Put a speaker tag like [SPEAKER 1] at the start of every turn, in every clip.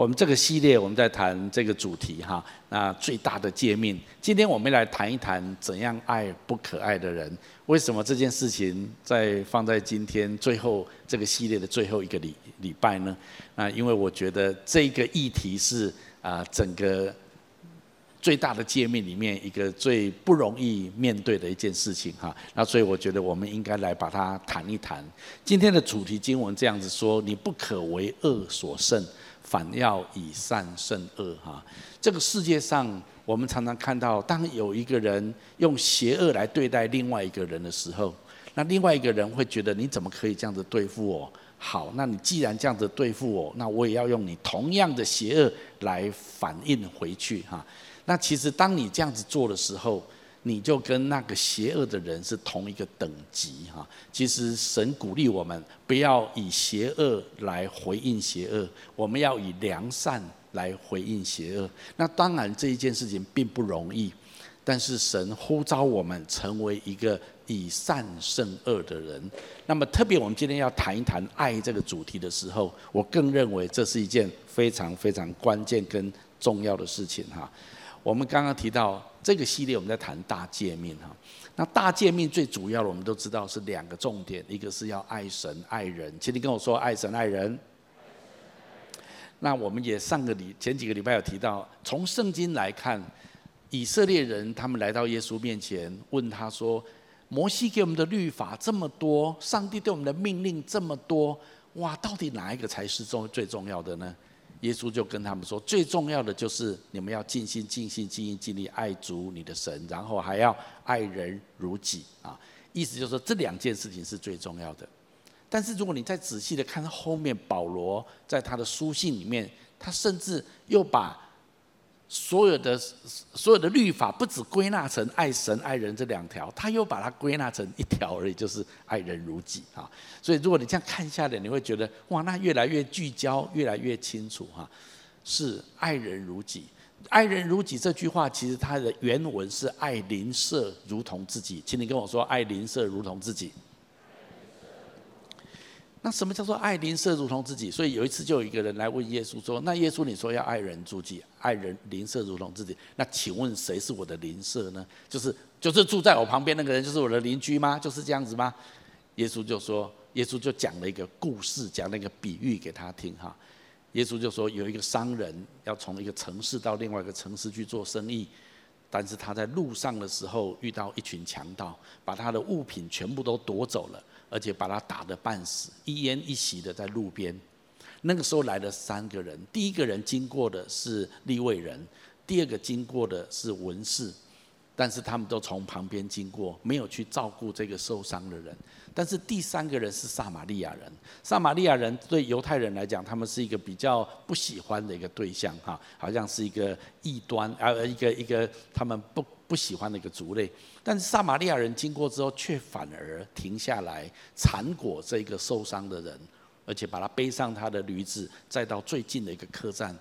[SPEAKER 1] 我们这个系列我们在谈这个主题哈，那最大的诫命。今天我们来谈一谈怎样爱不可爱的人。为什么这件事情在放在今天最后这个系列的最后一个礼礼拜呢？啊，因为我觉得这个议题是啊整个最大的诫命里面一个最不容易面对的一件事情哈。那所以我觉得我们应该来把它谈一谈。今天的主题经文这样子说：你不可为恶所胜。反要以善胜恶，哈！这个世界上，我们常常看到，当有一个人用邪恶来对待另外一个人的时候，那另外一个人会觉得，你怎么可以这样子对付我？好，那你既然这样子对付我，那我也要用你同样的邪恶来反应回去，哈！那其实当你这样子做的时候，你就跟那个邪恶的人是同一个等级哈。其实神鼓励我们不要以邪恶来回应邪恶，我们要以良善来回应邪恶。那当然这一件事情并不容易，但是神呼召我们成为一个以善胜恶的人。那么特别我们今天要谈一谈爱这个主题的时候，我更认为这是一件非常非常关键跟重要的事情哈。我们刚刚提到这个系列，我们在谈大诫命哈。那大诫命最主要的，我们都知道是两个重点，一个是要爱神爱人。请你跟我说爱神爱人。那我们也上个礼前几个礼拜有提到，从圣经来看，以色列人他们来到耶稣面前，问他说：“摩西给我们的律法这么多，上帝对我们的命令这么多，哇，到底哪一个才是重最重要的呢？”耶稣就跟他们说，最重要的就是你们要尽心、尽心、尽心、尽力爱主你的神，然后还要爱人如己啊。意思就是说，这两件事情是最重要的。但是如果你再仔细的看后面，保罗在他的书信里面，他甚至又把所有的所有的律法不只归纳成爱神爱人这两条，他又把它归纳成一条而已，就是爱人如己啊。所以如果你这样看下来，你会觉得哇，那越来越聚焦，越来越清楚哈。是爱人如己，爱人如己这句话其实它的原文是爱邻舍如同自己，请你跟我说爱邻舍如同自己。那什么叫做爱邻舍如同自己？所以有一次就有一个人来问耶稣说：“那耶稣你说要爱人如己，爱人邻舍如同自己，那请问谁是我的邻舍呢？就是就是住在我旁边那个人就是我的邻居吗？就是这样子吗？”耶稣就说：“耶稣就讲了一个故事，讲了一个比喻给他听哈。耶稣就说有一个商人要从一个城市到另外一个城市去做生意，但是他在路上的时候遇到一群强盗，把他的物品全部都夺走了。”而且把他打得半死，一奄一息的在路边。那个时候来了三个人，第一个人经过的是利未人，第二个经过的是文士，但是他们都从旁边经过，没有去照顾这个受伤的人。但是第三个人是撒玛利亚人，撒玛利亚人对犹太人来讲，他们是一个比较不喜欢的一个对象，哈，好像是一个异端，呃，一个一个他们不不喜欢的一个族类。但是撒玛利亚人经过之后，却反而停下来缠裹这个受伤的人，而且把他背上他的驴子，再到最近的一个客栈，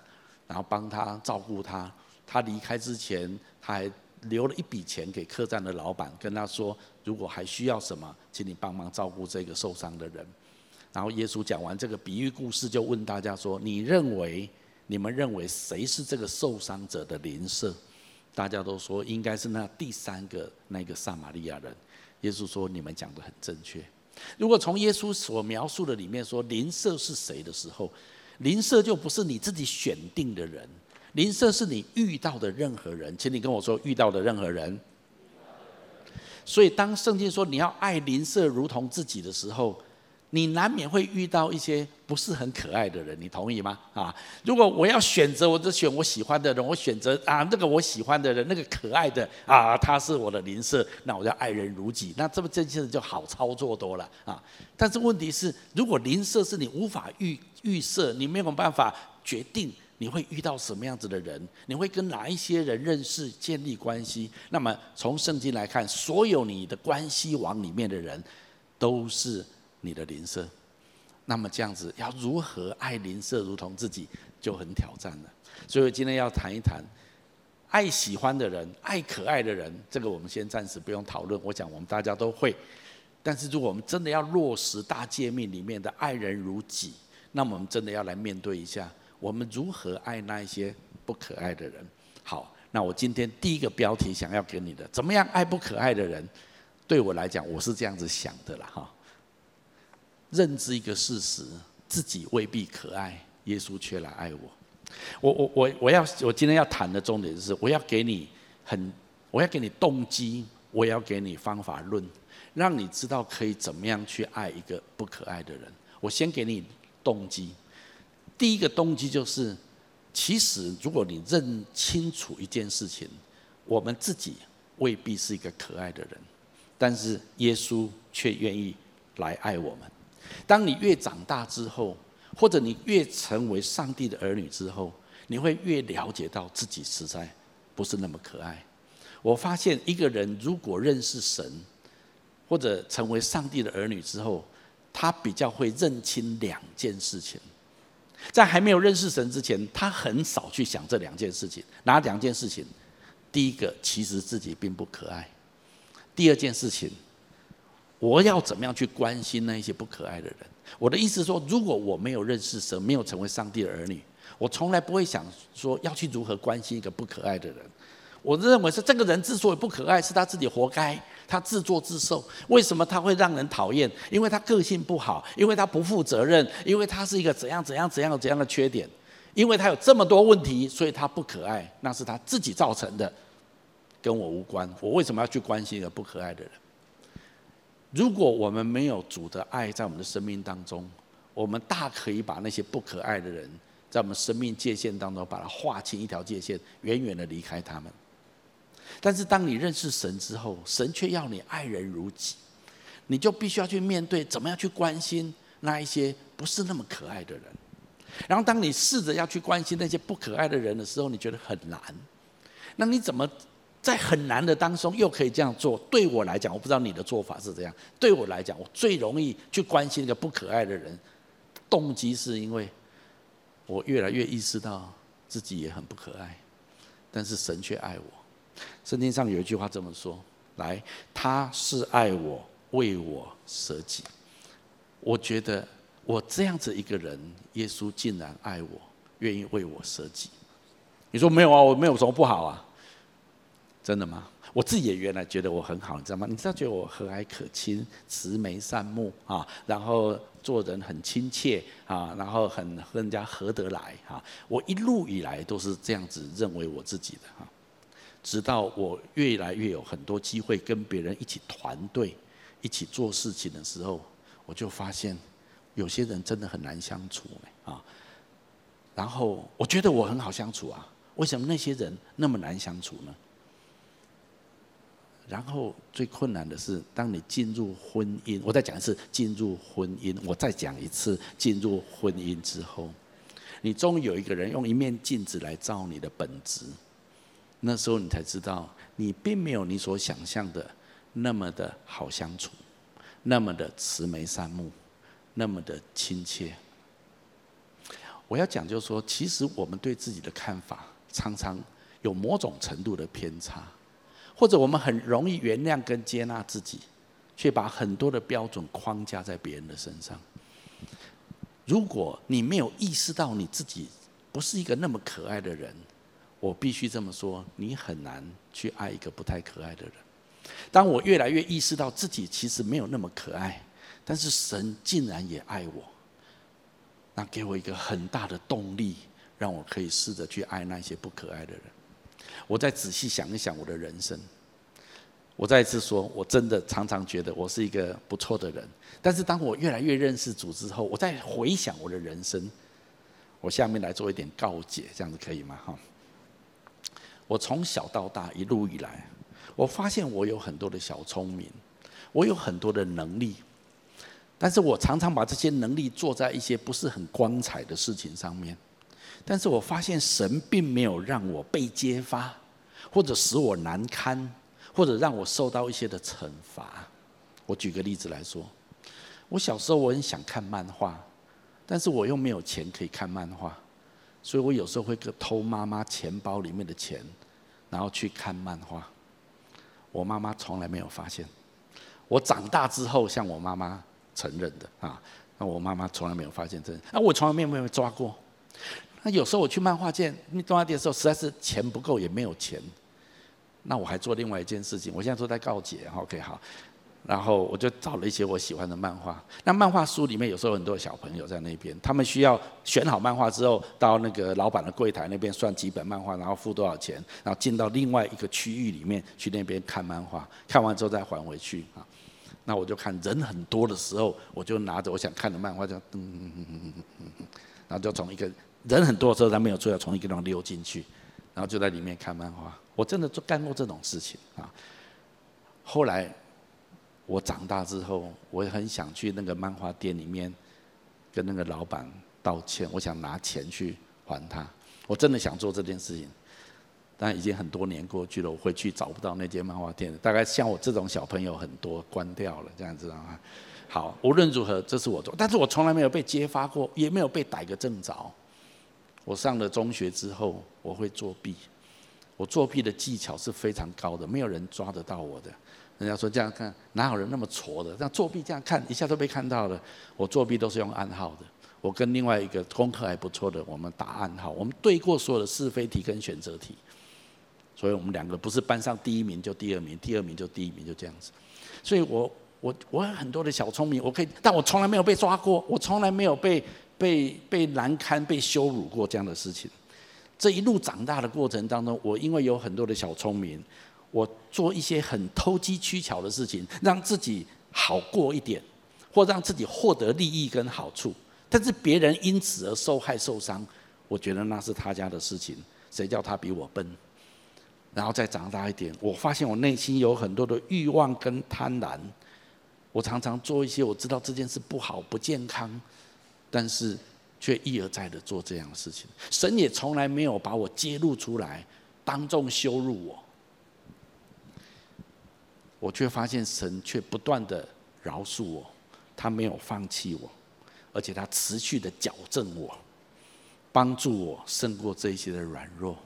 [SPEAKER 1] 然后帮他照顾他。他离开之前，他还留了一笔钱给客栈的老板，跟他说：“如果还需要什么，请你帮忙照顾这个受伤的人。”然后耶稣讲完这个比喻故事，就问大家说：“你认为，你们认为谁是这个受伤者的邻舍？”大家都说应该是那第三个那个撒玛利亚人。耶稣说：“你们讲的很正确。如果从耶稣所描述的里面说邻舍是谁的时候，邻舍就不是你自己选定的人，邻舍是你遇到的任何人。请你跟我说遇到的任何人。所以当圣经说你要爱邻舍如同自己的时候。”你难免会遇到一些不是很可爱的人，你同意吗？啊，如果我要选择，我就选我喜欢的人，我选择啊那个我喜欢的人，那个可爱的啊，他是我的邻舍，那我就爱人如己，那这么这件事就好操作多了啊。但是问题是，如果邻舍是你无法预预设，你没有办法决定你会遇到什么样子的人，你会跟哪一些人认识、建立关系，那么从圣经来看，所有你的关系网里面的人都是。你的邻舍，那么这样子要如何爱邻舍如同自己就很挑战了。所以今天要谈一谈爱喜欢的人、爱可爱的人，这个我们先暂时不用讨论。我想我们大家都会。但是如果我们真的要落实大诫命里面的爱人如己，那么我们真的要来面对一下，我们如何爱那一些不可爱的人？好，那我今天第一个标题想要给你的，怎么样爱不可爱的人？对我来讲，我是这样子想的啦，哈。认知一个事实，自己未必可爱，耶稣却来爱我。我我我我要我今天要谈的重点是，我要给你很，我要给你动机，我要给你方法论，让你知道可以怎么样去爱一个不可爱的人。我先给你动机，第一个动机就是。其实，如果你认清楚一件事情，我们自己未必是一个可爱的人，但是耶稣却愿意来爱我们。当你越长大之后，或者你越成为上帝的儿女之后，你会越了解到自己实在不是那么可爱。我发现一个人如果认识神，或者成为上帝的儿女之后，他比较会认清两件事情。在还没有认识神之前，他很少去想这两件事情。哪两件事情？第一个，其实自己并不可爱；第二件事情，我要怎么样去关心那些不可爱的人？我的意思说，如果我没有认识神，没有成为上帝的儿女，我从来不会想说要去如何关心一个不可爱的人。我认为是这个人之所以不可爱，是他自己活该。他自作自受，为什么他会让人讨厌？因为他个性不好，因为他不负责任，因为他是一个怎样怎样怎样怎样的缺点，因为他有这么多问题，所以他不可爱，那是他自己造成的，跟我无关。我为什么要去关心一个不可爱的人？如果我们没有主的爱在我们的生命当中，我们大可以把那些不可爱的人，在我们生命界限当中，把它划清一条界限，远远的离开他们。但是当你认识神之后，神却要你爱人如己，你就必须要去面对怎么样去关心那一些不是那么可爱的人。然后当你试着要去关心那些不可爱的人的时候，你觉得很难。那你怎么在很难的当中又可以这样做？对我来讲，我不知道你的做法是怎样。对我来讲，我最容易去关心一个不可爱的人，动机是因为我越来越意识到自己也很不可爱，但是神却爱我。圣经上有一句话这么说：“来，他是爱我，为我舍己。”我觉得我这样子一个人，耶稣竟然爱我，愿意为我舍己。你说没有啊？我没有什么不好啊？真的吗？我自己也原来觉得我很好，你知道吗？你知道觉得我和蔼可亲、慈眉善目啊，然后做人很亲切啊，然后很和人家合得来啊。我一路以来都是这样子认为我自己的哈。直到我越来越有很多机会跟别人一起团队、一起做事情的时候，我就发现有些人真的很难相处啊。然后我觉得我很好相处啊，为什么那些人那么难相处呢？然后最困难的是，当你进入婚姻，我再讲一次，进入婚姻，我再讲一次，进入婚姻之后，你终于有一个人用一面镜子来照你的本质。那时候你才知道，你并没有你所想象的那么的好相处，那么的慈眉善目，那么的亲切。我要讲就是说，其实我们对自己的看法常常有某种程度的偏差，或者我们很容易原谅跟接纳自己，却把很多的标准框架在别人的身上。如果你没有意识到你自己不是一个那么可爱的人，我必须这么说，你很难去爱一个不太可爱的人。当我越来越意识到自己其实没有那么可爱，但是神竟然也爱我，那给我一个很大的动力，让我可以试着去爱那些不可爱的人。我再仔细想一想我的人生，我再一次说，我真的常常觉得我是一个不错的人。但是当我越来越认识主之后，我再回想我的人生，我下面来做一点告解，这样子可以吗？哈。我从小到大一路以来，我发现我有很多的小聪明，我有很多的能力，但是我常常把这些能力做在一些不是很光彩的事情上面。但是我发现神并没有让我被揭发，或者使我难堪，或者让我受到一些的惩罚。我举个例子来说，我小时候我很想看漫画，但是我又没有钱可以看漫画。所以我有时候会偷妈妈钱包里面的钱，然后去看漫画。我妈妈从来没有发现。我长大之后向我妈妈承认的啊，那我妈妈从来没有发现这，那我从来没有没有抓过。那有时候我去漫画店、动画店的时候，实在是钱不够，也没有钱。那我还做另外一件事情，我现在都在告解，OK 好。然后我就找了一些我喜欢的漫画。那漫画书里面有时候很多小朋友在那边，他们需要选好漫画之后，到那个老板的柜台那边算几本漫画，然后付多少钱，然后进到另外一个区域里面去那边看漫画，看完之后再还回去啊。那我就看人很多的时候，我就拿着我想看的漫画，就嗯嗯嗯嗯嗯嗯，然后就从一个人很多的时候，他没有出来，从一个地方溜进去，然后就在里面看漫画。我真的做干过这种事情啊。后来。我长大之后，我很想去那个漫画店里面，跟那个老板道歉。我想拿钱去还他，我真的想做这件事情。但已经很多年过去了，我回去找不到那间漫画店。大概像我这种小朋友很多，关掉了这样子啊。好，无论如何，这是我做，但是我从来没有被揭发过，也没有被逮个正着。我上了中学之后，我会作弊。我作弊的技巧是非常高的，没有人抓得到我的。人家说这样看，哪有人那么挫的？这样作弊这样看一下都被看到了。我作弊都是用暗号的。我跟另外一个功课还不错的，我们打暗号。我们对过所有的是非题跟选择题，所以我们两个不是班上第一名就第二名，第二名就第一名，就这样子。所以我我我有很多的小聪明，我可以，但我从来没有被抓过，我从来没有被被被难堪、被羞辱过这样的事情。这一路长大的过程当中，我因为有很多的小聪明。我做一些很投机取巧的事情，让自己好过一点，或让自己获得利益跟好处，但是别人因此而受害受伤，我觉得那是他家的事情，谁叫他比我笨？然后再长大一点，我发现我内心有很多的欲望跟贪婪，我常常做一些我知道这件事不好不健康，但是却一而再的做这样的事情。神也从来没有把我揭露出来，当众羞辱我。我却发现神却不断的饶恕我，他没有放弃我，而且他持续的矫正我，帮助我胜过这一些的软弱。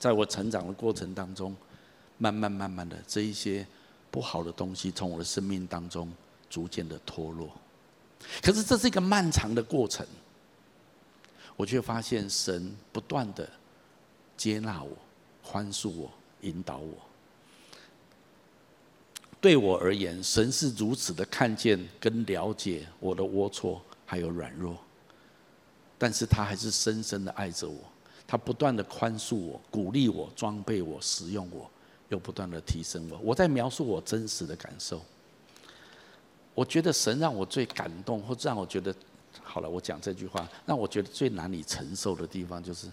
[SPEAKER 1] 在我成长的过程当中，慢慢慢慢的这一些不好的东西从我的生命当中逐渐的脱落。可是这是一个漫长的过程，我却发现神不断的接纳我、宽恕我、引导我。对我而言，神是如此的看见跟了解我的龌龊还有软弱，但是他还是深深的爱着我，他不断的宽恕我、鼓励我、装备我、使用我，又不断的提升我。我在描述我真实的感受。我觉得神让我最感动，或者让我觉得，好了，我讲这句话，让我觉得最难以承受的地方，就是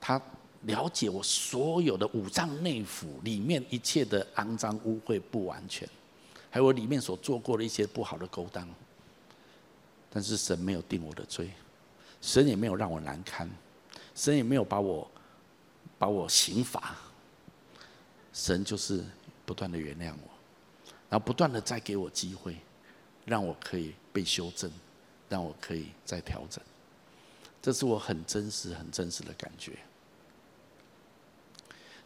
[SPEAKER 1] 他。了解我所有的五脏内腑里面一切的肮脏污秽不完全，还有我里面所做过的一些不好的勾当，但是神没有定我的罪，神也没有让我难堪，神也没有把我把我刑罚，神就是不断的原谅我，然后不断的再给我机会，让我可以被修正，让我可以再调整，这是我很真实、很真实的感觉。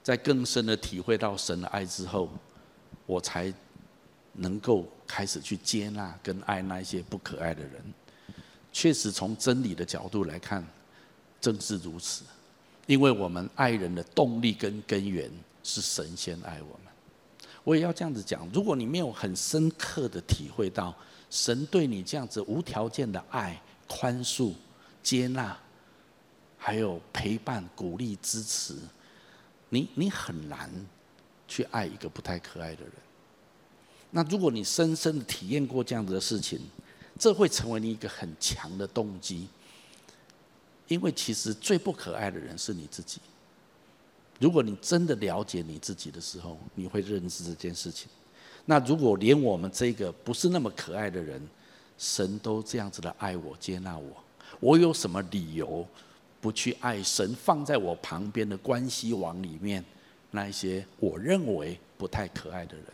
[SPEAKER 1] 在更深的体会到神的爱之后，我才能够开始去接纳跟爱那些不可爱的人。确实，从真理的角度来看，正是如此。因为我们爱人的动力跟根源是神先爱我们。我也要这样子讲：如果你没有很深刻的体会到神对你这样子无条件的爱、宽恕、接纳，还有陪伴、鼓励、支持。你你很难去爱一个不太可爱的人。那如果你深深的体验过这样子的事情，这会成为你一个很强的动机。因为其实最不可爱的人是你自己。如果你真的了解你自己的时候，你会认识这件事情。那如果连我们这个不是那么可爱的人，神都这样子的爱我、接纳我，我有什么理由？不去爱神放在我旁边的关系网里面，那一些我认为不太可爱的人，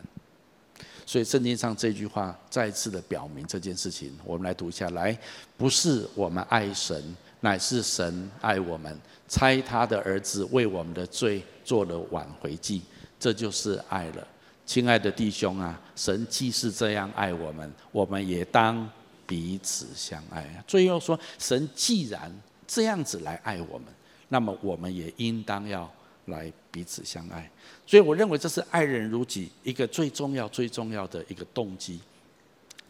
[SPEAKER 1] 所以圣经上这句话再次的表明这件事情。我们来读一下来，不是我们爱神，乃是神爱我们，差他的儿子为我们的罪做了挽回祭，这就是爱了。亲爱的弟兄啊，神既是这样爱我们，我们也当彼此相爱。最后说，神既然这样子来爱我们，那么我们也应当要来彼此相爱。所以我认为这是爱人如己一个最重要、最重要的一个动机。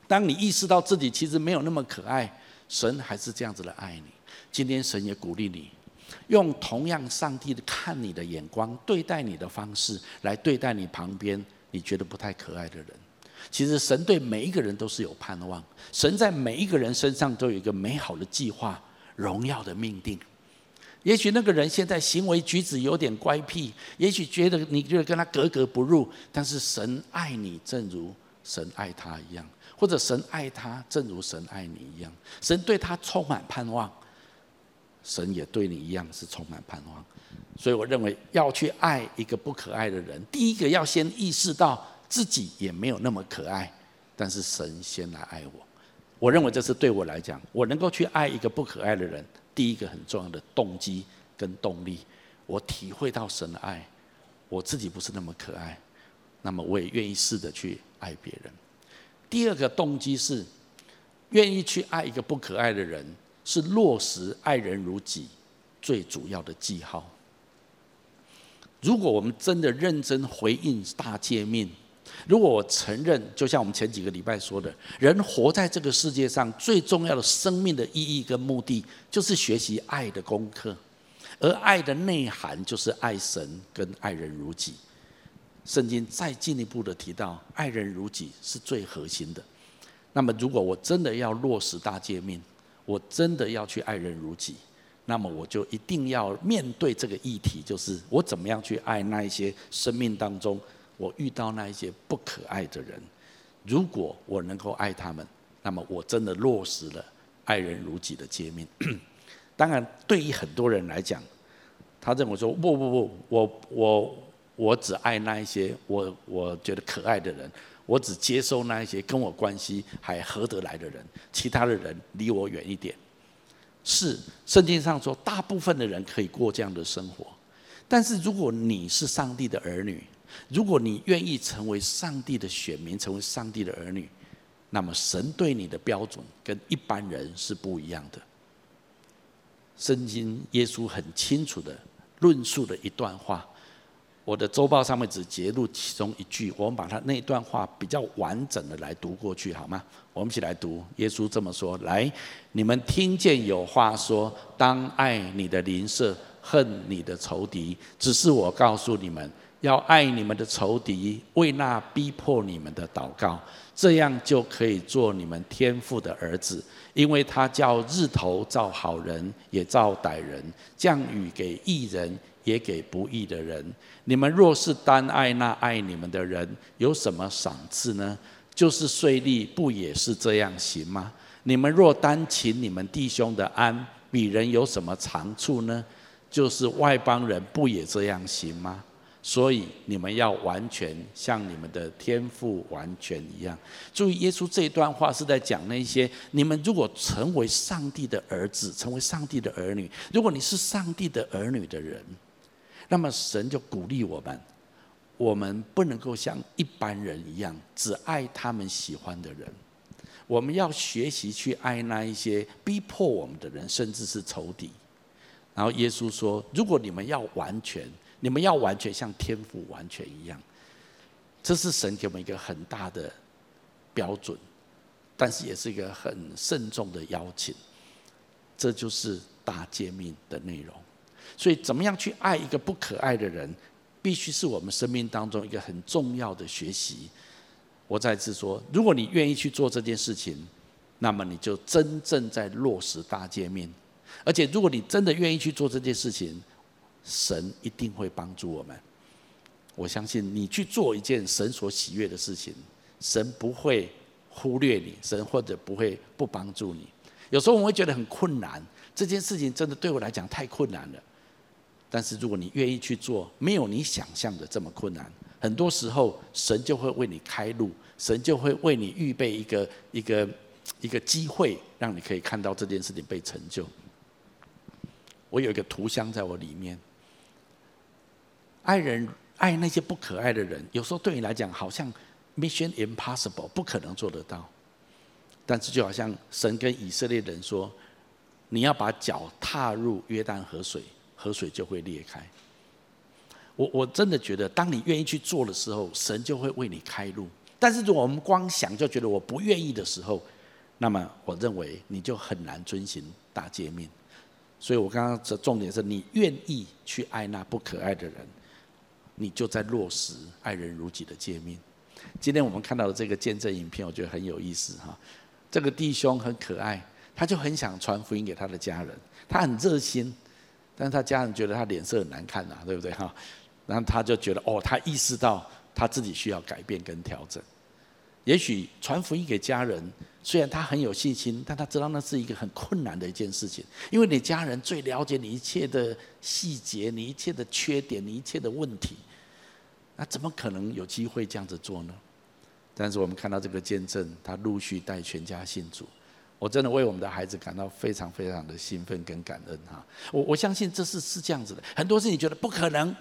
[SPEAKER 1] 当你意识到自己其实没有那么可爱，神还是这样子的爱你。今天神也鼓励你，用同样上帝的看你的眼光对待你的方式来对待你旁边你觉得不太可爱的人。其实神对每一个人都是有盼望，神在每一个人身上都有一个美好的计划、荣耀的命定。也许那个人现在行为举止有点乖僻，也许觉得你觉得跟他格格不入，但是神爱你，正如神爱他一样。或者神爱他，正如神爱你一样，神对他充满盼望，神也对你一样是充满盼望。所以我认为要去爱一个不可爱的人，第一个要先意识到自己也没有那么可爱，但是神先来爱我。我认为这是对我来讲，我能够去爱一个不可爱的人，第一个很重要的动机跟动力。我体会到神的爱，我自己不是那么可爱，那么我也愿意试着去爱别人。第二个动机是，愿意去爱一个不可爱的人，是落实爱人如己最主要的记号。如果我们真的认真回应大诫命，如果我承认，就像我们前几个礼拜说的，人活在这个世界上最重要的生命的意义跟目的，就是学习爱的功课，而爱的内涵就是爱神跟爱人如己。圣经再进一步的提到，爱人如己是最核心的。那么，如果我真的要落实大诫命，我真的要去爱人如己，那么我就一定要面对这个议题，就是我怎么样去爱那一些生命当中我遇到那一些不可爱的人。如果我能够爱他们，那么我真的落实了爱人如己的诫命。当然，对于很多人来讲，他认为说不不不，我我。我只爱那一些我我觉得可爱的人，我只接受那一些跟我关系还合得来的人，其他的人离我远一点。是圣经上说，大部分的人可以过这样的生活，但是如果你是上帝的儿女，如果你愿意成为上帝的选民，成为上帝的儿女，那么神对你的标准跟一般人是不一样的。圣经耶稣很清楚的论述了一段话。我的周报上面只截录其中一句，我们把它那段话比较完整的来读过去，好吗？我们一起来读。耶稣这么说：“来，你们听见有话说，当爱你的邻舍，恨你的仇敌。只是我告诉你们，要爱你们的仇敌，为那逼迫你们的祷告，这样就可以做你们天父的儿子，因为他叫日头照好人，也照歹人，降雨给义人。”也给不义的人。你们若是单爱那爱你们的人，有什么赏赐呢？就是税吏，不也是这样行吗？你们若单请你们弟兄的安，比人有什么长处呢？就是外邦人，不也这样行吗？所以你们要完全像你们的天父完全一样。注意，耶稣这一段话是在讲那些你们如果成为上帝的儿子，成为上帝的儿女，如果你是上帝的儿女的人。那么神就鼓励我们，我们不能够像一般人一样只爱他们喜欢的人，我们要学习去爱那一些逼迫我们的人，甚至是仇敌。然后耶稣说：“如果你们要完全，你们要完全像天父完全一样，这是神给我们一个很大的标准，但是也是一个很慎重的邀请。这就是大诫命的内容。”所以，怎么样去爱一个不可爱的人，必须是我们生命当中一个很重要的学习。我再次说，如果你愿意去做这件事情，那么你就真正在落实大界面。而且，如果你真的愿意去做这件事情，神一定会帮助我们。我相信你去做一件神所喜悦的事情，神不会忽略你，神或者不会不帮助你。有时候我们会觉得很困难，这件事情真的对我来讲太困难了。但是如果你愿意去做，没有你想象的这么困难。很多时候，神就会为你开路，神就会为你预备一个一个一个机会，让你可以看到这件事情被成就。我有一个图像在我里面，爱人爱那些不可爱的人，有时候对你来讲好像 mission impossible，不可能做得到。但是就好像神跟以色列人说：“你要把脚踏入约旦河水，河水就会裂开。我我真的觉得，当你愿意去做的时候，神就会为你开路。但是如果我们光想就觉得我不愿意的时候，那么我认为你就很难遵循大诫命。所以我刚刚的重点是你愿意去爱那不可爱的人，你就在落实爱人如己的诫命。今天我们看到的这个见证影片，我觉得很有意思哈。这个弟兄很可爱，他就很想传福音给他的家人，他很热心，但他家人觉得他脸色很难看呐，对不对哈？然后他就觉得，哦，他意识到他自己需要改变跟调整。也许传福音给家人，虽然他很有信心，但他知道那是一个很困难的一件事情，因为你家人最了解你一切的细节，你一切的缺点，你一切的问题，那怎么可能有机会这样子做呢？但是我们看到这个见证，他陆续带全家信主，我真的为我们的孩子感到非常非常的兴奋跟感恩哈。我我相信这是是这样子的，很多事情觉得不可能。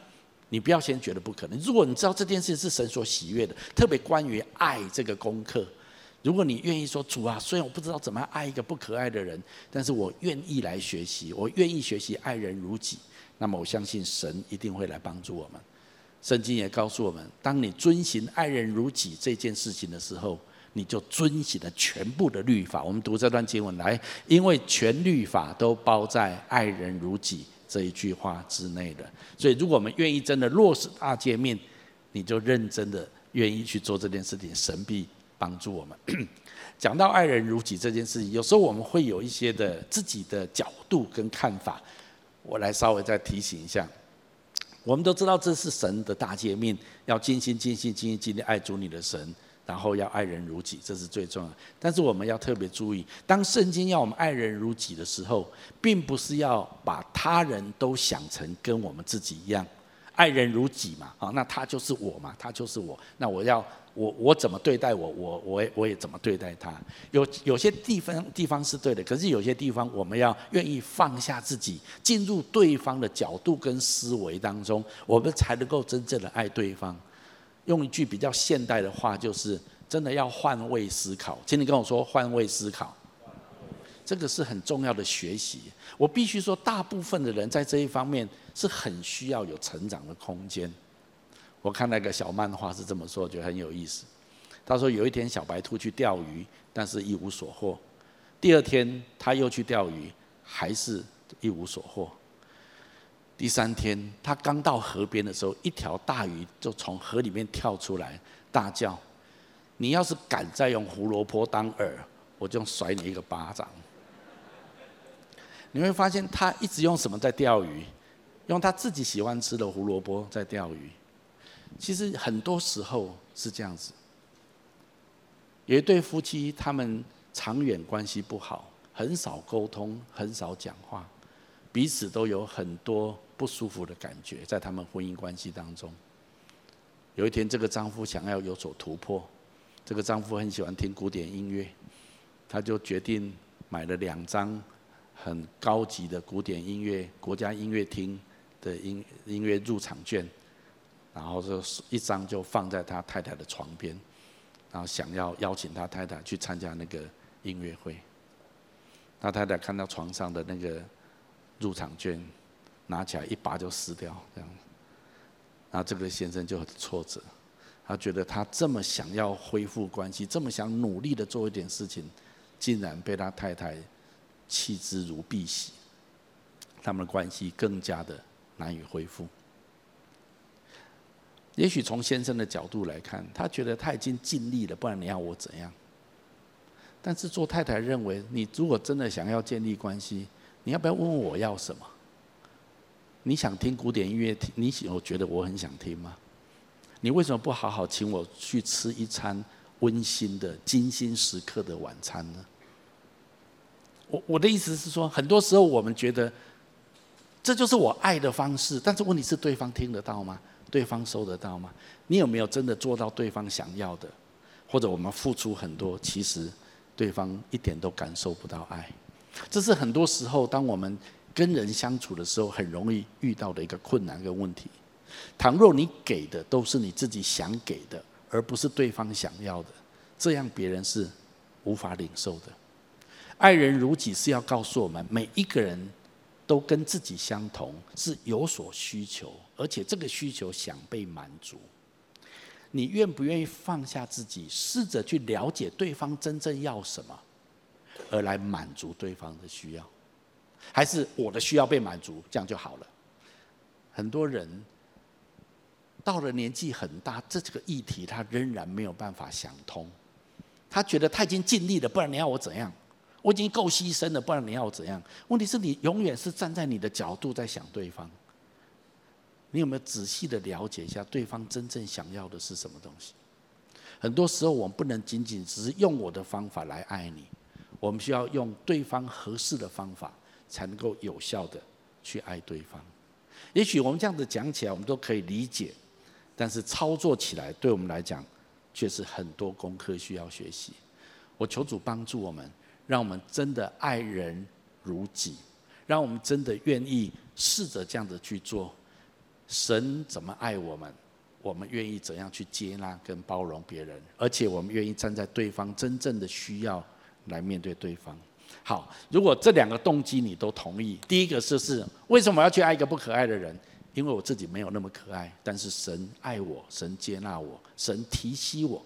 [SPEAKER 1] 你不要先觉得不可能。如果你知道这件事情是神所喜悦的，特别关于爱这个功课，如果你愿意说主啊，虽然我不知道怎么爱一个不可爱的人，但是我愿意来学习，我愿意学习爱人如己，那么我相信神一定会来帮助我们。圣经也告诉我们，当你遵行爱人如己这件事情的时候，你就遵行了全部的律法。我们读这段经文来，因为全律法都包在爱人如己。这一句话之内的，所以如果我们愿意真的落实大诫命，你就认真的愿意去做这件事情，神必帮助我们。讲到爱人如己这件事情，有时候我们会有一些的自己的角度跟看法，我来稍微再提醒一下。我们都知道这是神的大诫命，要尽心尽性尽心尽力爱主你的神。然后要爱人如己，这是最重要。但是我们要特别注意，当圣经要我们爱人如己的时候，并不是要把他人都想成跟我们自己一样，爱人如己嘛。啊，那他就是我嘛，他就是我。那我要我我怎么对待我，我我也我也怎么对待他。有有些地方地方是对的，可是有些地方我们要愿意放下自己，进入对方的角度跟思维当中，我们才能够真正的爱对方。用一句比较现代的话，就是真的要换位思考。请你跟我说换位思考，这个是很重要的学习。我必须说，大部分的人在这一方面是很需要有成长的空间。我看那个小漫画是这么说，觉得很有意思。他说有一天小白兔去钓鱼，但是一无所获。第二天他又去钓鱼，还是一无所获。第三天，他刚到河边的时候，一条大鱼就从河里面跳出来，大叫：“你要是敢再用胡萝卜当饵，我就甩你一个巴掌。”你会发现，他一直用什么在钓鱼？用他自己喜欢吃的胡萝卜在钓鱼。其实很多时候是这样子。有一对夫妻，他们长远关系不好，很少沟通，很少讲话，彼此都有很多。不舒服的感觉，在他们婚姻关系当中。有一天，这个丈夫想要有所突破，这个丈夫很喜欢听古典音乐，他就决定买了两张很高级的古典音乐国家音乐厅的音音乐入场券，然后就一张就放在他太太的床边，然后想要邀请他太太去参加那个音乐会。他太太看到床上的那个入场券。拿起来一拔就撕掉，这样，然后这个先生就很挫折，他觉得他这么想要恢复关系，这么想努力的做一点事情，竟然被他太太弃之如敝屣，他们的关系更加的难以恢复。也许从先生的角度来看，他觉得他已经尽力了，不然你要我怎样？但是做太太认为，你如果真的想要建立关系，你要不要问问我要什么？你想听古典音乐？你我觉得我很想听吗？你为什么不好好请我去吃一餐温馨的、精心时刻的晚餐呢？我我的意思是说，很多时候我们觉得这就是我爱的方式，但是问题是对方听得到吗？对方收得到吗？你有没有真的做到对方想要的？或者我们付出很多，其实对方一点都感受不到爱。这是很多时候当我们。跟人相处的时候，很容易遇到的一个困难跟问题。倘若你给的都是你自己想给的，而不是对方想要的，这样别人是无法领受的。爱人如己是要告诉我们，每一个人都跟自己相同，是有所需求，而且这个需求想被满足。你愿不愿意放下自己，试着去了解对方真正要什么，而来满足对方的需要？还是我的需要被满足，这样就好了？很多人到了年纪很大，这这个议题他仍然没有办法想通。他觉得他已经尽力了，不然你要我怎样？我已经够牺牲了，不然你要我怎样？问题是你永远是站在你的角度在想对方。你有没有仔细的了解一下对方真正想要的是什么东西？很多时候我们不能仅仅只是用我的方法来爱你，我们需要用对方合适的方法，才能够有效的去爱对方。也许我们这样子讲起来，我们都可以理解，但是操作起来，对我们来讲，却是很多功课需要学习。我求主帮助我们，让我们真的爱人如己，让我们真的愿意试着这样子去做。神怎么爱我们，我们愿意怎样去接纳跟包容别人，而且我们愿意站在对方真正的需要来面对对方。好，如果这两个动机你都同意，第一个是是为什么要去爱一个不可爱的人？因为我自己没有那么可爱，但是神爱我，神接纳我，神提携我。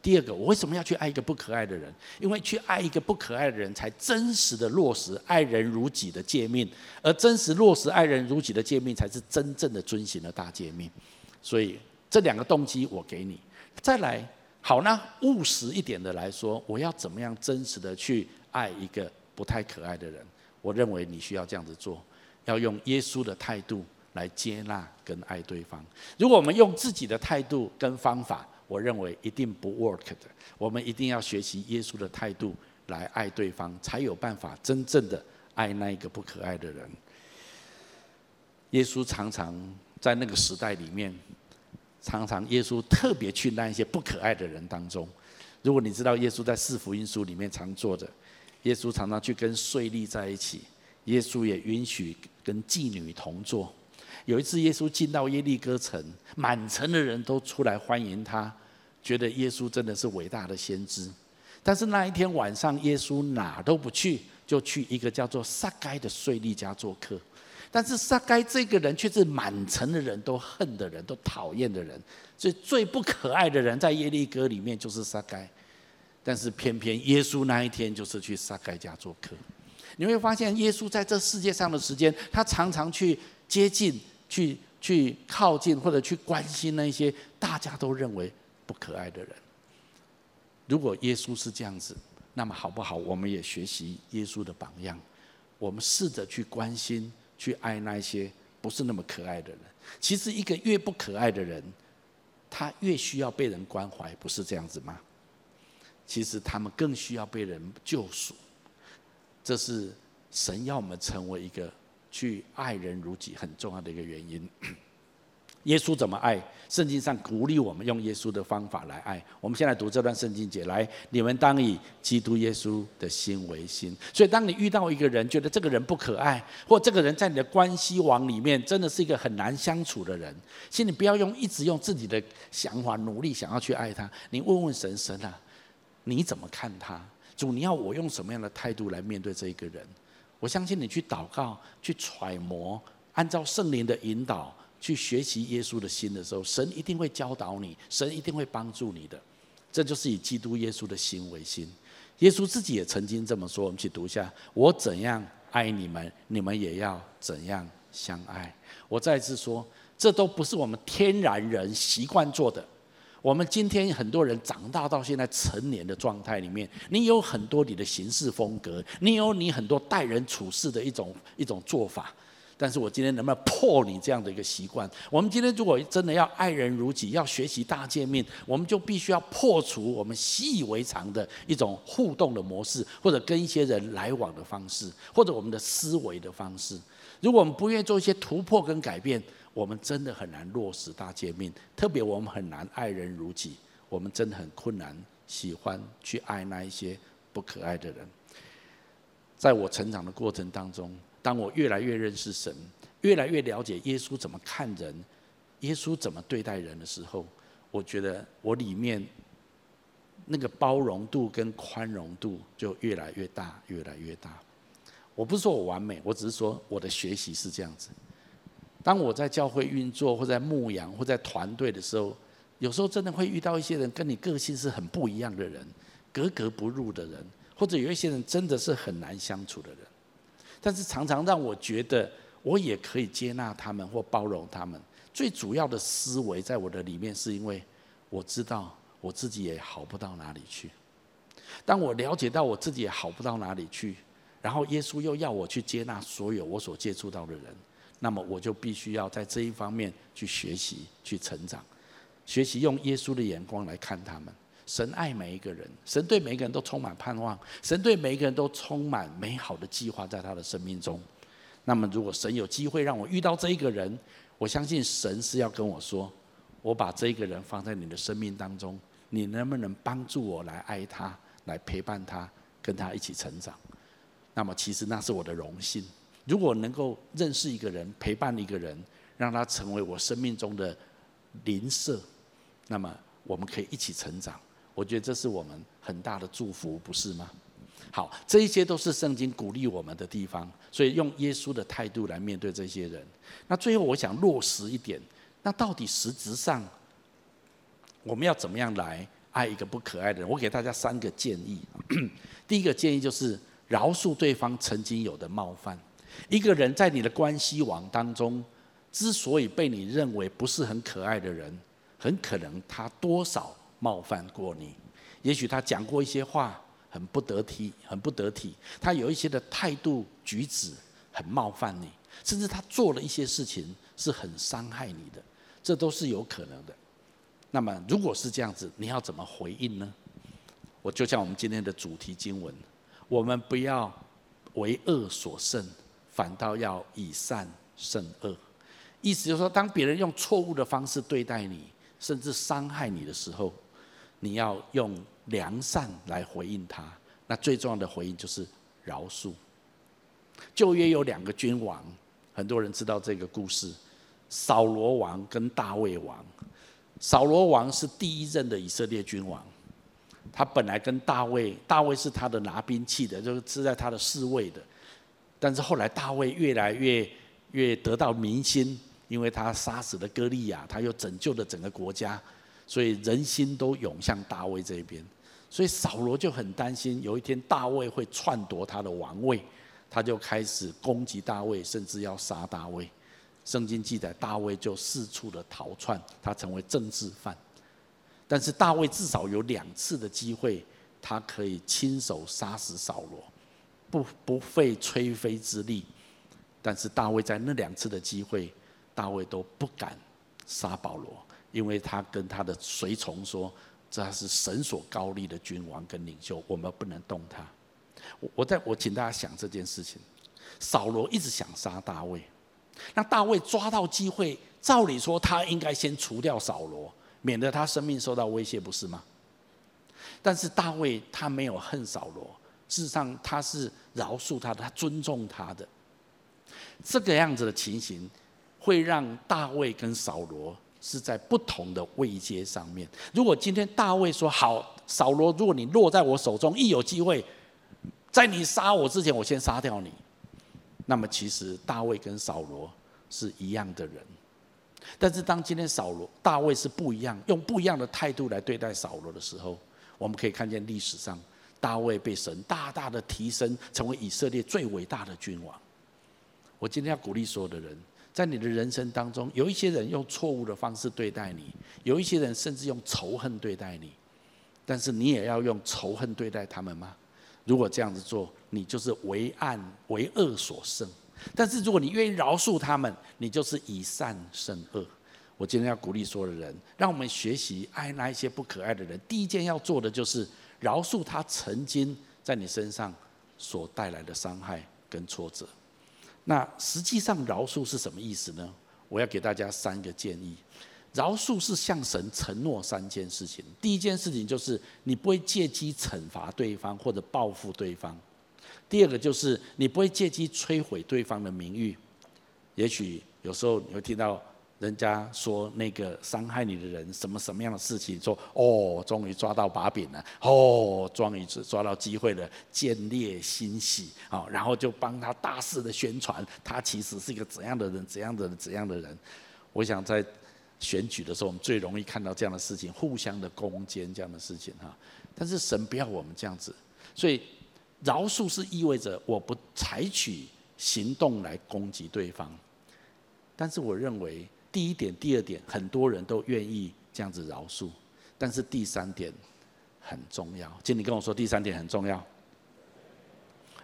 [SPEAKER 1] 第二个，我为什么要去爱一个不可爱的人？因为去爱一个不可爱的人，才真实的落实爱人如己的诫命，而真实落实爱人如己的诫命，才是真正的遵行的大诫命。所以这两个动机我给你。再来，好，那务实一点的来说，我要怎么样真实的去爱一个不太可爱的人？我认为你需要这样子做，要用耶稣的态度来接纳跟爱对方。如果我们用自己的态度跟方法，我认为一定不 work 的。我们一定要学习耶稣的态度来爱对方，才有办法真正的爱那一个不可爱的人。耶稣常常在那个时代里面，常常耶稣特别去那一些不可爱的人当中。如果你知道耶稣在四福音书里面常做的，耶稣常常去跟税吏在一起，耶稣也允许跟妓女同坐。有一次，耶稣进到耶利哥城，满城的人都出来欢迎他，觉得耶稣真的是伟大的先知。但是那一天晚上，耶稣哪都不去，就去一个叫做撒该的税吏家做客。但是撒该这个人却是满城的人都恨的人，都讨厌的人，所以最不可爱的人在耶利哥里面就是撒该。但是偏偏耶稣那一天就是去撒该家做客。你会发现，耶稣在这世界上的时间，他常常去接近。去去靠近或者去关心那些大家都认为不可爱的人。如果耶稣是这样子，那么好不好？我们也学习耶稣的榜样，我们试着去关心、去爱那些不是那么可爱的人。其实，一个越不可爱的人，他越需要被人关怀，不是这样子吗？其实，他们更需要被人救赎。这是神要我们成为一个。去爱人如己很重要的一个原因。耶稣怎么爱？圣经上鼓励我们用耶稣的方法来爱。我们先来读这段圣经节，来，你们当以基督耶稣的心为心。所以，当你遇到一个人，觉得这个人不可爱，或这个人在你的关系网里面真的是一个很难相处的人，请你不要用一直用自己的想法努力想要去爱他。你问问神，神啊，你怎么看他？主，你要我用什么样的态度来面对这一个人？我相信你去祷告、去揣摩，按照圣灵的引导去学习耶稣的心的时候，神一定会教导你，神一定会帮助你的。这就是以基督耶稣的心为心。耶稣自己也曾经这么说，我们去读一下：我怎样爱你们，你们也要怎样相爱。我再次说，这都不是我们天然人习惯做的。我们今天很多人长大到现在成年的状态里面，你有很多你的行事风格，你有你很多待人处事的一种一种做法。但是我今天能不能破你这样的一个习惯？我们今天如果真的要爱人如己，要学习大见面，我们就必须要破除我们习以为常的一种互动的模式，或者跟一些人来往的方式，或者我们的思维的方式。如果我们不愿意做一些突破跟改变，我们真的很难落实大诫命，特别我们很难爱人如己，我们真的很困难喜欢去爱那一些不可爱的人。在我成长的过程当中，当我越来越认识神，越来越了解耶稣怎么看人，耶稣怎么对待人的时候，我觉得我里面那个包容度跟宽容度就越来越大，越来越大。我不是说我完美，我只是说我的学习是这样子。当我在教会运作，或在牧养，或在团队的时候，有时候真的会遇到一些人跟你个性是很不一样的人，格格不入的人，或者有一些人真的是很难相处的人。但是常常让我觉得，我也可以接纳他们或包容他们。最主要的思维在我的里面，是因为我知道我自己也好不到哪里去。当我了解到我自己也好不到哪里去，然后耶稣又要我去接纳所有我所接触到的人，那么我就必须要在这一方面去学习、去成长，学习用耶稣的眼光来看他们。神爱每一个人，神对每一个人都充满盼望，神对每一个人都充满美好的计划在他的生命中。那么，如果神有机会让我遇到这一个人，我相信神是要跟我说：“我把这一个人放在你的生命当中，你能不能帮助我来爱他，来陪伴他，跟他一起成长？”那么，其实那是我的荣幸。如果能够认识一个人，陪伴一个人，让他成为我生命中的邻舍，那么我们可以一起成长。我觉得这是我们很大的祝福，不是吗？好，这一些都是圣经鼓励我们的地方，所以用耶稣的态度来面对这些人。那最后我想落实一点，那到底实质上我们要怎么样来爱一个不可爱的人？我给大家三个建议。第一个建议就是饶恕对方曾经有的冒犯。一个人在你的关系网当中，之所以被你认为不是很可爱的人，很可能他多少。冒犯过你，也许他讲过一些话很不得体，很不得体。他有一些的态度举止很冒犯你，甚至他做了一些事情是很伤害你的，这都是有可能的。那么，如果是这样子，你要怎么回应呢？我就像我们今天的主题经文，我们不要为恶所胜，反倒要以善胜恶。意思就是说，当别人用错误的方式对待你，甚至伤害你的时候，你要用良善来回应他，那最重要的回应就是饶恕。旧约有两个君王，很多人知道这个故事：扫罗王跟大卫王。扫罗王是第一任的以色列君王，他本来跟大卫，大卫是他的拿兵器的，就是是在他的侍卫的。但是后来大卫越来越越得到民心，因为他杀死了歌利亚，他又拯救了整个国家。所以人心都涌向大卫这边，所以扫罗就很担心，有一天大卫会篡夺他的王位，他就开始攻击大卫，甚至要杀大卫。圣经记载，大卫就四处的逃窜，他成为政治犯。但是大卫至少有两次的机会，他可以亲手杀死扫罗，不不费吹灰之力。但是大卫在那两次的机会，大卫都不敢杀保罗。因为他跟他的随从说，这是神所膏立的君王跟领袖，我们不能动他。我我在我请大家想这件事情，扫罗一直想杀大卫，那大卫抓到机会，照理说他应该先除掉扫罗，免得他生命受到威胁，不是吗？但是大卫他没有恨扫罗，事实上他是饶恕他的，他尊重他的。这个样子的情形，会让大卫跟扫罗。是在不同的位阶上面。如果今天大卫说好，扫罗，如果你落在我手中，一有机会，在你杀我之前，我先杀掉你。那么其实大卫跟扫罗是一样的人。但是当今天扫罗、大卫是不一样，用不一样的态度来对待扫罗的时候，我们可以看见历史上大卫被神大大的提升，成为以色列最伟大的君王。我今天要鼓励所有的人。在你的人生当中，有一些人用错误的方式对待你，有一些人甚至用仇恨对待你，但是你也要用仇恨对待他们吗？如果这样子做，你就是为暗为恶所胜。但是如果你愿意饶恕他们，你就是以善胜恶。我今天要鼓励所有的人，让我们学习爱那一些不可爱的人。第一件要做的就是饶恕他曾经在你身上所带来的伤害跟挫折。那实际上饶恕是什么意思呢？我要给大家三个建议。饶恕是向神承诺三件事情。第一件事情就是你不会借机惩罚对方或者报复对方。第二个就是你不会借机摧毁对方的名誉。也许有时候你会听到人家说那个伤害你的人什么什么样的事情，说哦，终于抓到把柄了，哦，终于抓到机会了，见猎心喜啊，然后就帮他大肆的宣传，他其实是一个怎样的人，怎样的人，怎样的人。我想在选举的时候，我们最容易看到这样的事情，互相的攻坚这样的事情哈。但是神不要我们这样子，所以饶恕是意味着我不采取行动来攻击对方。但是我认为第一点、第二点，很多人都愿意这样子饶恕。但是第三点很重要，请你跟我说，第三点很重要。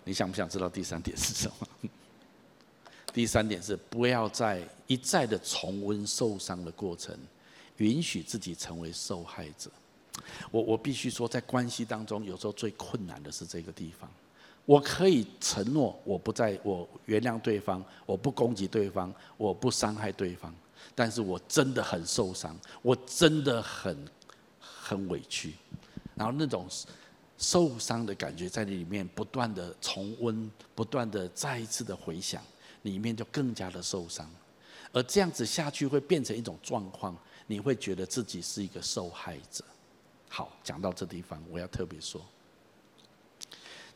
[SPEAKER 1] 你想不想知道第三点是什么？第三点是不要再一再的重温受伤的过程，允许自己成为受害者。我我必须说，在关系当中，有时候最困难的是这个地方。我可以承诺，我不再，我原谅对方，我不攻击对方，我不伤害对方。但是我真的很受伤，我真的很很委屈，然后那种受伤的感觉在里面不断的重温，不断的再一次的回想，里面就更加的受伤。而这样子下去会变成一种状况，你会觉得自己是一个受害者。好，讲到这地方，我要特别说。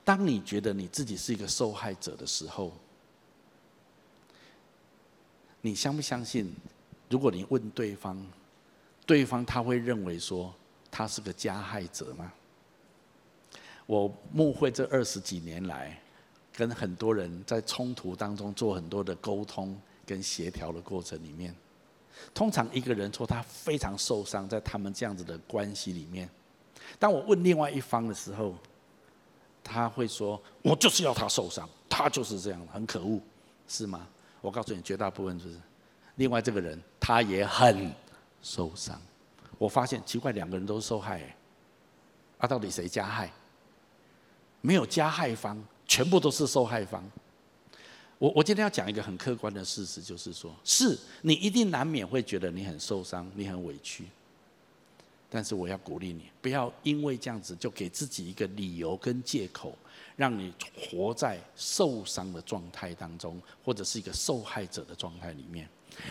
[SPEAKER 1] 当你觉得你自己是一个受害者的时候，你相不相信？如果你问对方，对方他会认为说他是个加害者吗？我牧会这二十几年来，跟很多人在冲突当中做很多的沟通跟协调的过程里面，通常一个人说他非常受伤，在他们这样子的关系里面，当我问另外一方的时候，他会说：“我就是要他受伤，他就是这样，很可恶，是吗？”我告诉你，绝大部分就是。另外这个人他也很受伤。我发现奇怪，两个人都是受害。啊，到底谁加害？没有加害方，全部都是受害方。我我今天要讲一个很客观的事实，就是说，是你一定难免会觉得你很受伤，你很委屈。但是我要鼓励你，不要因为这样子就给自己一个理由跟借口，让你活在受伤的状态当中，或者是一个受害者的状态里面。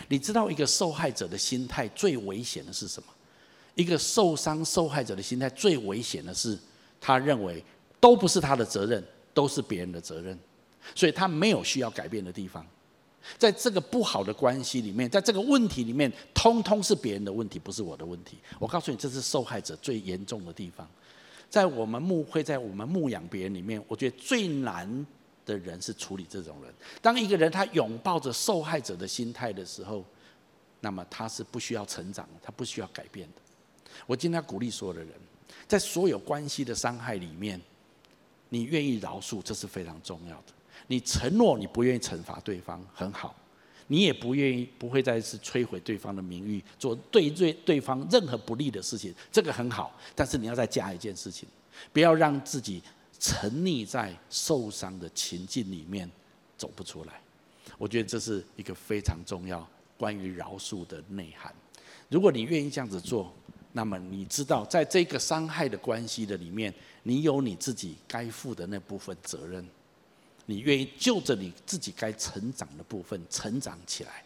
[SPEAKER 1] 你知道一个受害者的心态最危险的是什么？一个受伤受害者的心态最危险的是，他认为都不是他的责任，都是别人的责任，所以他没有需要改变的地方。在这个不好的关系里面，在这个问题里面，通通是别人的问题，不是我的问题。我告诉你，这是受害者最严重的地方。在我们牧会，在我们牧养别人里面，我觉得最难的人是处理这种人。当一个人他拥抱着受害者的心态的时候，那么他是不需要成长，他不需要改变的。我今天鼓励所有的人，在所有关系的伤害里面，你愿意饶恕，这是非常重要的。你承诺你不愿意惩罚对方，很好；你也不愿意不会再次摧毁对方的名誉，做对对对方任何不利的事情，这个很好。但是你要再加一件事情，不要让自己沉溺在受伤的情境里面走不出来。我觉得这是一个非常重要关于饶恕的内涵。如果你愿意这样子做，那么你知道，在这个伤害的关系的里面，你有你自己该负的那部分责任。你愿意就着你自己该成长的部分成长起来，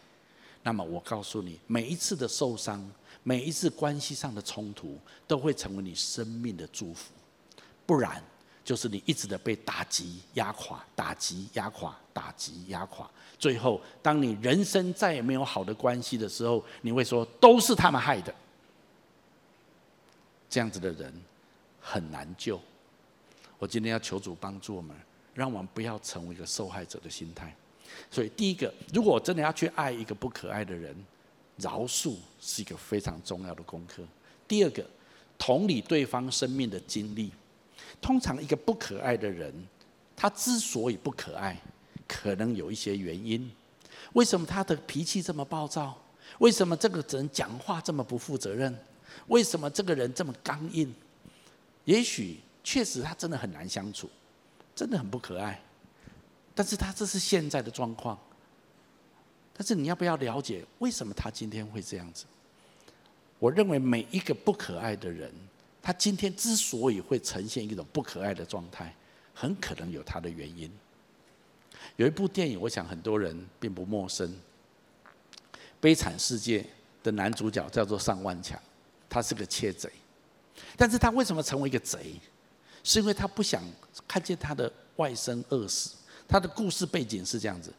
[SPEAKER 1] 那么我告诉你，每一次的受伤，每一次关系上的冲突，都会成为你生命的祝福。不然，就是你一直的被打击压垮，打击压垮，打击压垮。最后，当你人生再也没有好的关系的时候，你会说都是他们害的。这样子的人很难救。我今天要求主帮助我们。让我们不要成为一个受害者的心态。所以，第一个，如果我真的要去爱一个不可爱的人，饶恕是一个非常重要的功课。第二个，同理对方生命的经历。通常，一个不可爱的人，他之所以不可爱，可能有一些原因。为什么他的脾气这么暴躁？为什么这个人讲话这么不负责任？为什么这个人这么刚硬？也许确实他真的很难相处。真的很不可爱，但是他这是现在的状况。但是你要不要了解为什么他今天会这样子？我认为每一个不可爱的人，他今天之所以会呈现一种不可爱的状态，很可能有他的原因。有一部电影，我想很多人并不陌生，悲惨世界的男主角叫做尚万强，他是个窃贼，但是他为什么成为一个贼？是因为他不想看见他的外甥饿死。他的故事背景是这样子：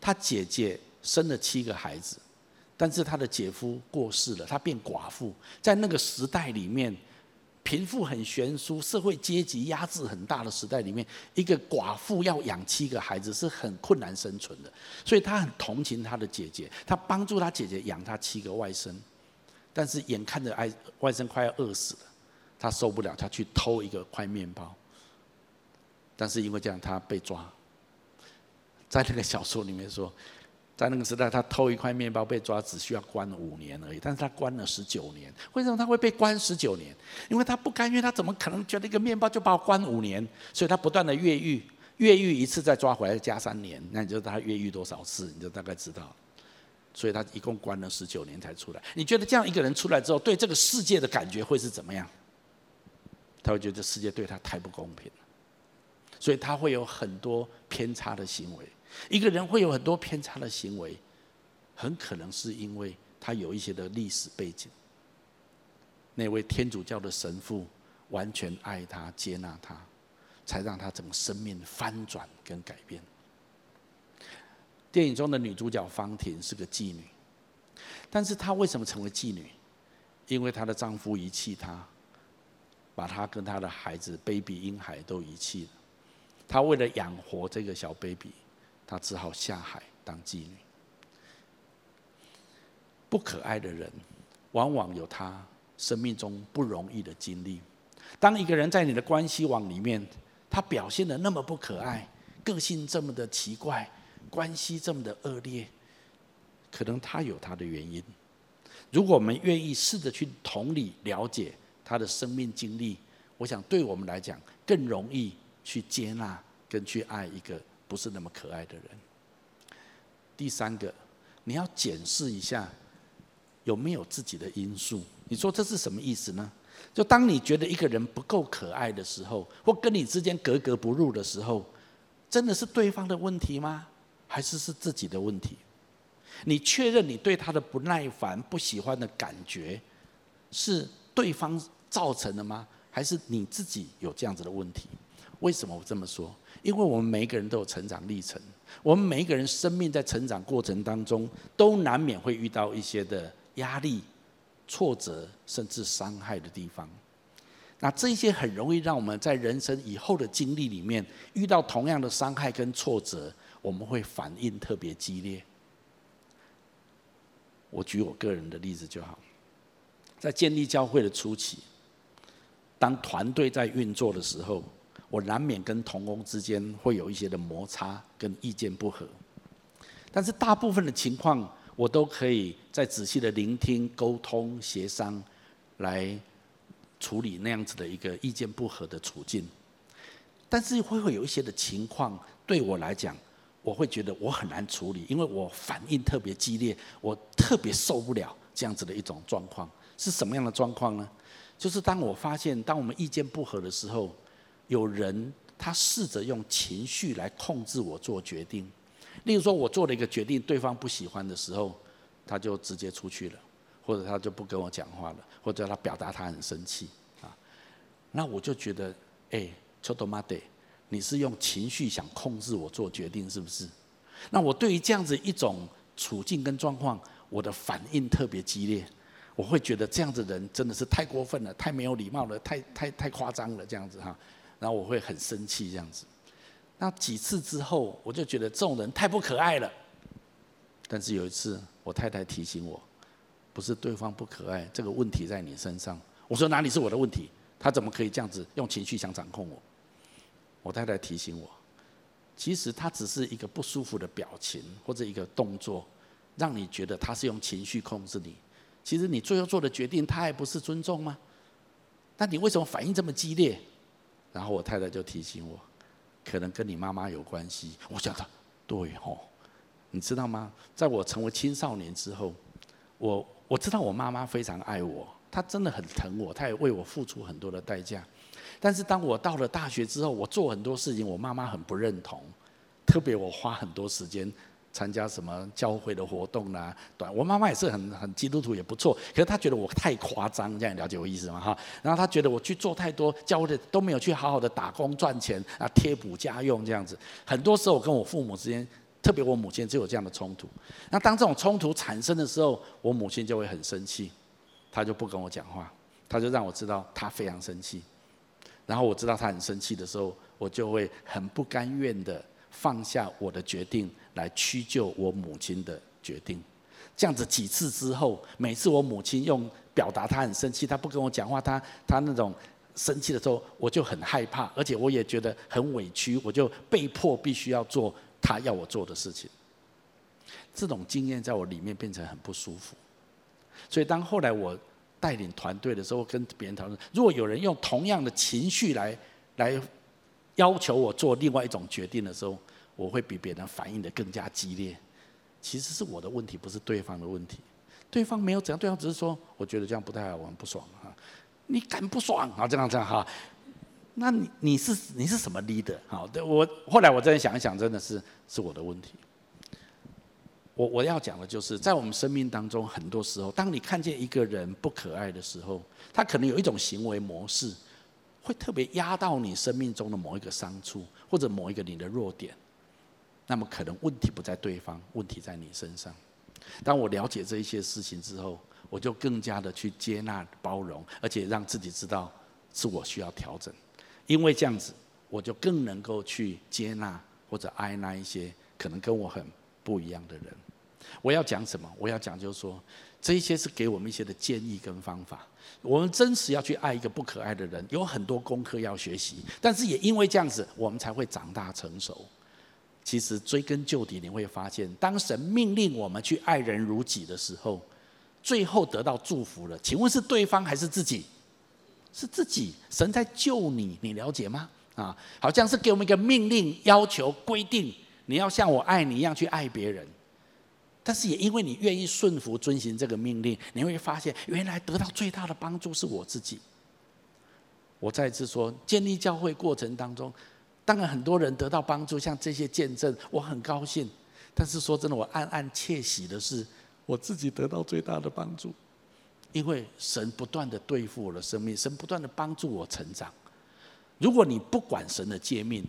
[SPEAKER 1] 他姐姐生了七个孩子，但是他的姐夫过世了，他变寡妇。在那个时代里面，贫富很悬殊、社会阶级压制很大的时代里面，一个寡妇要养七个孩子是很困难生存的。所以他很同情他的姐姐，他帮助他姐姐养他七个外甥。但是眼看着外外甥快要饿死了，他受不了，他去偷一个块面包。但是因为这样，他被抓。在那个小说里面说。在那个时代，他偷一块面包被抓，只需要关五年而已。但是他关了十九年。为什么他会被关十九年？因为他不甘愿，他怎么可能觉得一个面包就把我关五年？所以他不断的越狱，越狱一次再抓回来加三年，那你就他越狱多少次，你就大概知道。所以他一共关了十九年才出来。你觉得这样一个人出来之后，对这个世界的感觉会是怎么样？他会觉得世界对他太不公平了，所以他会有很多偏差的行为。一个人会有很多偏差的行为，很可能是因为他有一些的历史背景。那位天主教的神父完全爱他、接纳他，才让他整个生命翻转跟改变。电影中的女主角方婷是个妓女，但是她为什么成为妓女？因为她的丈夫遗弃她，把她跟她的孩子 baby 婴孩都遗弃了。她为了养活这个小 baby。他只好下海当妓女。不可爱的人，往往有他生命中不容易的经历。当一个人在你的关系网里面，他表现的那么不可爱，个性这么的奇怪，关系这么的恶劣，可能他有他的原因。如果我们愿意试着去同理了解他的生命经历，我想对我们来讲更容易去接纳跟去爱一个。不是那么可爱的人。第三个，你要检视一下有没有自己的因素。你说这是什么意思呢？就当你觉得一个人不够可爱的时候，或跟你之间格格不入的时候，真的是对方的问题吗？还是是自己的问题？你确认你对他的不耐烦、不喜欢的感觉是对方造成的吗？还是你自己有这样子的问题？为什么我这么说？因为我们每一个人都有成长历程，我们每一个人生命在成长过程当中，都难免会遇到一些的压力、挫折，甚至伤害的地方。那这些很容易让我们在人生以后的经历里面，遇到同样的伤害跟挫折，我们会反应特别激烈。我举我个人的例子就好，在建立教会的初期，当团队在运作的时候。我难免跟同工之间会有一些的摩擦跟意见不合，但是大部分的情况，我都可以在仔细的聆听、沟通、协商，来处理那样子的一个意见不合的处境。但是会会有一些的情况，对我来讲，我会觉得我很难处理，因为我反应特别激烈，我特别受不了这样子的一种状况。是什么样的状况呢？就是当我发现，当我们意见不合的时候。有人他试着用情绪来控制我做决定，例如说我做了一个决定，对方不喜欢的时候，他就直接出去了，或者他就不跟我讲话了，或者他表达他很生气啊，那我就觉得，哎，ちょっと待って，你是用情绪想控制我做决定是不是？那我对于这样子一种处境跟状况，我的反应特别激烈，我会觉得这样子的人真的是太过分了，太没有礼貌了，太太太夸张了，这样子哈。 然后我会很生气这样子，那几次之后，我就觉得这种人太不可爱了。但是有一次，我太太提醒我，不是对方不可爱，这个问题在你身上。我说哪里是我的问题？他怎么可以这样子用情绪想掌控我？我太太提醒我，其实他只是一个不舒服的表情或者一个动作，让你觉得他是用情绪控制你。其实你最后做的决定，他还不是尊重吗？那你为什么反应这么激烈？然后我太太就提醒我，可能跟你妈妈有关系。我想到，对哦，你知道吗？在我成为青少年之后，我我知道我妈妈非常爱我，她真的很疼我，她也为我付出很多的代价。但是当我到了大学之后，我做很多事情，我妈妈很不认同，特别我花很多时间参加什么教会的活动啦、对，我妈妈也是很很基督徒，也不错。可是她觉得我太夸张，这样了解我意思吗？哈，然后她觉得我去做太多教会的，都没有去好好的打工赚钱啊，贴补家用这样子。很多时候我跟我父母之间，特别我母亲就有这样的冲突。那当这种冲突产生的时候，我母亲就会很生气，她就不跟我讲话，她就让我知道她非常生气。然后我知道她很生气的时候，我就会很不甘愿的放下我的决定。来屈就我母亲的决定，这样子几次之后，每次我母亲用表达她很生气，她不跟我讲话，她她那种生气的时候，我就很害怕，而且我也觉得很委屈，我就被迫必须要做她要我做的事情。这种经验在我里面变成很不舒服，所以当后来我带领团队的时候，跟别人讨论，如果有人用同样的情绪来来要求我做另外一种决定的时候，我会比别人反应得更加激烈，其实是我的问题，不是对方的问题。对方没有怎样，对方只是说，我觉得这样不太好，我很不爽哈。你敢不爽啊？这样这样哈？那你你是你是什么 leader？好，对我后来我真的想一想，真的是是我的问题。我我要讲的就是，在我们生命当中，很多时候，当你看见一个人不可爱的时候，他可能有一种行为模式，会特别压到你生命中的某一个伤处，或者某一个你的弱点。那么可能问题不在对方，问题在你身上。当我了解这一些事情之后，我就更加的去接纳、包容，而且让自己知道是我需要调整。因为这样子，我就更能够去接纳或者爱那一些可能跟我很不一样的人。我要讲什么？我要讲就是说，这一些是给我们一些的建议跟方法。我们真实要去爱一个不可爱的人，有很多功课要学习，但是也因为这样子，我们才会长大成熟。其实追根究底，你会发现，当神命令我们去爱人如己的时候，最后得到祝福了。请问是对方还是自己？是自己。神在救你，你了解吗？啊，好像是给我们一个命令、要求、规定，你要像我爱你一样去爱别人。但是也因为你愿意顺服、遵行这个命令，你会发现，原来得到最大的帮助是我自己。我再次说，建立教会过程当中。当然，很多人得到帮助，像这些见证，我很高兴。但是说真的，我暗暗窃喜的是，我自己得到最大的帮助，因为神不断的对付我的生命，神不断的帮助我成长。如果你不管神的诫命，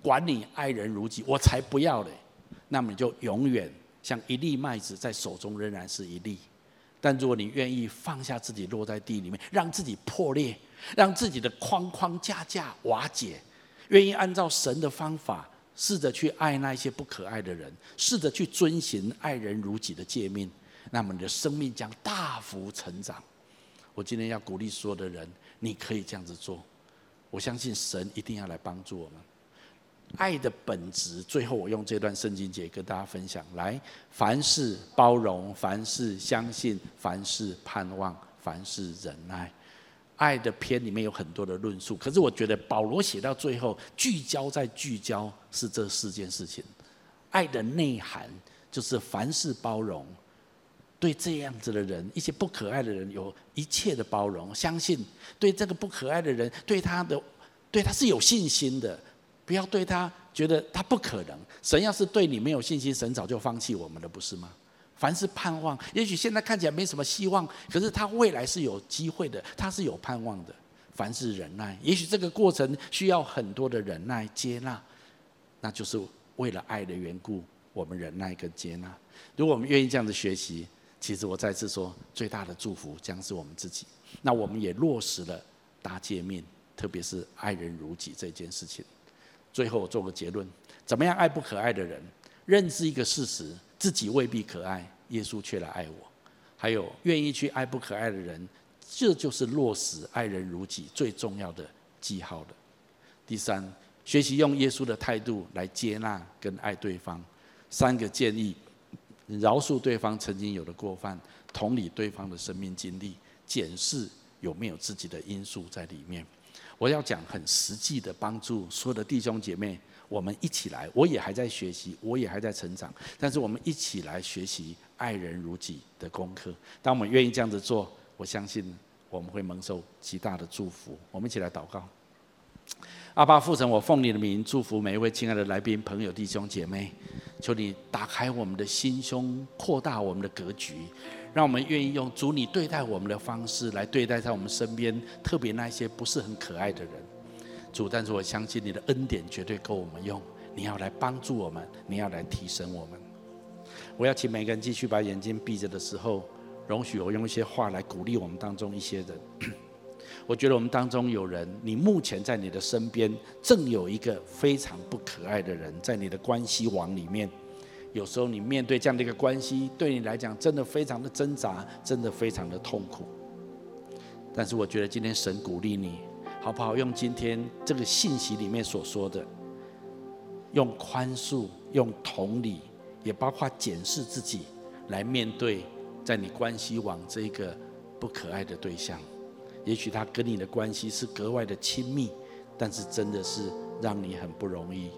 [SPEAKER 1] 管你爱人如己，我才不要嘞。那么你就永远像一粒麦子在手中仍然是一粒。但如果你愿意放下自己，落在地里面，让自己破裂，让自己的框框架架瓦解。愿意按照神的方法，试着去爱那些不可爱的人，试着去遵循爱人如己的诫命，那么你的生命将大幅成长。我今天要鼓励所有的人，你可以这样子做。我相信神一定要来帮助我们。爱的本质，最后我用这段圣经节跟大家分享：来，凡事包容，凡事相信，凡事盼望，凡事忍耐。爱的篇里面有很多的论述，可是我觉得保罗写到最后，聚焦在聚焦是这四件事情。爱的内涵就是凡事包容，对这样子的人，一些不可爱的人，有一切的包容，相信对这个不可爱的人，对他的对他是有信心的，不要对他觉得他不可能。神要是对你没有信心，神早就放弃我们了，不是吗？凡是盼望，也许现在看起来没什么希望，可是他未来是有机会的，他是有盼望的。凡是忍耐，也许这个过程需要很多的忍耐接纳，那就是为了爱的缘故，我们忍耐跟接纳。如果我们愿意这样子学习，其实我再次说，最大的祝福将是我们自己。那我们也落实了大诫命，特别是爱人如己这件事情。最后我做个结论：怎么样爱不可爱的人？认知一个事实。自己未必可爱，耶稣却来爱我。还有愿意去爱不可爱的人，这就是落实爱人如己最重要的记号的。第三，学习用耶稣的态度来接纳跟爱对方。三个建议：饶恕对方曾经有的过犯，同理对方的生命经历，检视有没有自己的因素在里面。我要讲很实际的帮助所有的弟兄姐妹。我们一起来，我也还在学习，我也还在成长。但是我们一起来学习爱人如己的功课。当我们愿意这样子做，我相信我们会蒙受极大的祝福。我们一起来祷告。阿爸父神，我奉你的名祝福每一位亲爱的来宾、朋友、弟兄姐妹。求你打开我们的心胸，扩大我们的格局，让我们愿意用主你对待我们的方式来对待在我们身边，特别那些不是很可爱的人。主，但是我相信你的恩典绝对够我们用。你要来帮助我们，你要来提升我们。我要请每个人继续把眼睛闭着的时候，容许我用一些话来鼓励我们当中一些人。我觉得我们当中有人，你目前在你的身边正有一个非常不可爱的人，在你的关系网里面。有时候你面对这样的一个关系，对你来讲真的非常的挣扎，真的非常的痛苦。但是我觉得今天神鼓励你，好不好？用今天这个信息里面所说的，用宽恕，用同理，也包括检视自己，来面对在你关系网这个不可爱的对象。也许他跟你的关系是格外的亲密，但是真的是让你很不容易。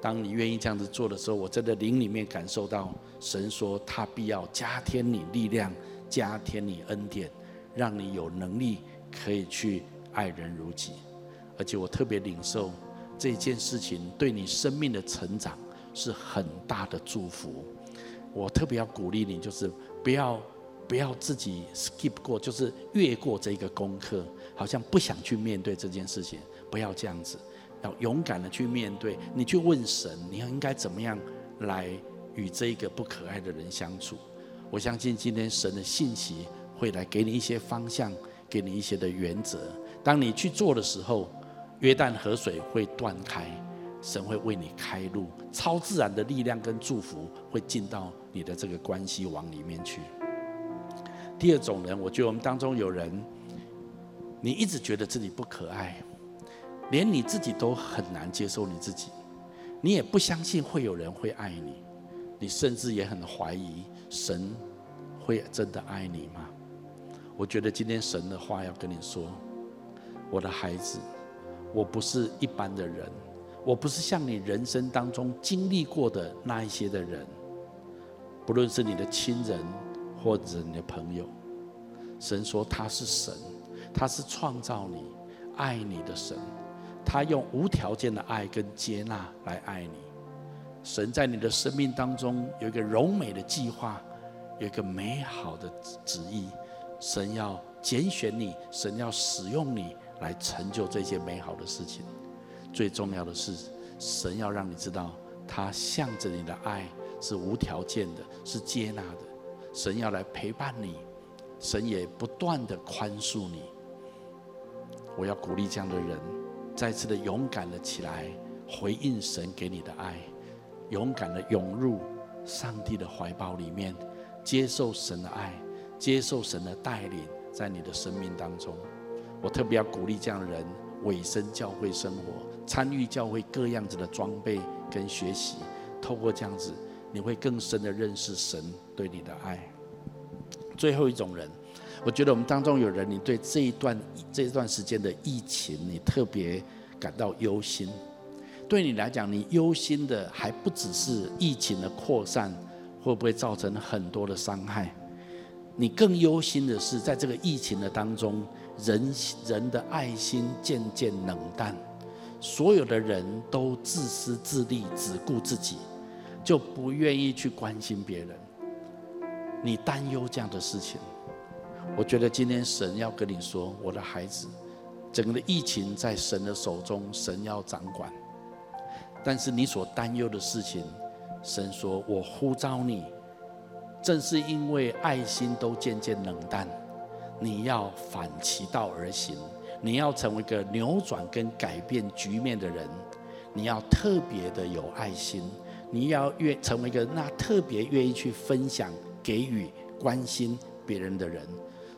[SPEAKER 1] 当你愿意这样子做的时候，我真的灵里面感受到神说他必要加添你力量，加添你恩典，让你有能力可以去爱人如己。而且我特别领受这件事情对你生命的成长是很大的祝福。我特别要鼓励你，就是不要。不要自己 skip 过，就是越过这个功课，好像不想去面对这件事情。不要这样子，要勇敢的去面对。你去问神，你要应该怎么样来与这一个不可爱的人相处？我相信今天神的信息会来给你一些方向，给你一些的原则。当你去做的时候，约旦河水会断开，神会为你开路，超自然的力量跟祝福会进到你的这个关系网里面去。第二种人，我觉得我们当中有人，你一直觉得自己不可爱，连你自己都很难接受你自己，你也不相信会有人会爱你，你甚至也很怀疑神会真的爱你吗？我觉得今天神的话要跟你说，我的孩子，我不是一般的人，我不是像你人生当中经历过的那一些的人，不论是你的亲人。或者你的朋友，神说他是神，他是创造你、爱你的神，他用无条件的爱跟接纳来爱你。神在你的生命当中有一个柔美的计划，有一个美好的旨意。神要拣选你，神要使用你来成就这些美好的事情。最重要的是，神要让你知道，他向着你的爱是无条件的，是接纳的。神要来陪伴你，神也不断的宽恕你。我要鼓励这样的人，再次的勇敢的起来，回应神给你的爱，勇敢的涌入上帝的怀抱里面，接受神的爱，接受神的带领，在你的生命当中。我特别要鼓励这样的人，委身教会生活，参与教会各样子的装备跟学习，透过这样子。你会更深的认识神对你的爱。最后一种人，我觉得我们当中有人，你对这一段这段时间的疫情，你特别感到忧心。对你来讲，你忧心的还不只是疫情的扩散会不会造成很多的伤害，你更忧心的是，在这个疫情的当中，人人的爱心渐渐冷淡，所有的人都自私自利，只顾自己。就不愿意去关心别人，你担忧这样的事情，我觉得今天神要跟你说，我的孩子，整个的疫情在神的手中，神要掌管。但是你所担忧的事情，神说我呼召你，正是因为爱心都渐渐冷淡，你要反其道而行，你要成为一个扭转跟改变局面的人，你要特别的有爱心。你要愿成为一个那特别愿意去分享、给予、关心别人的人。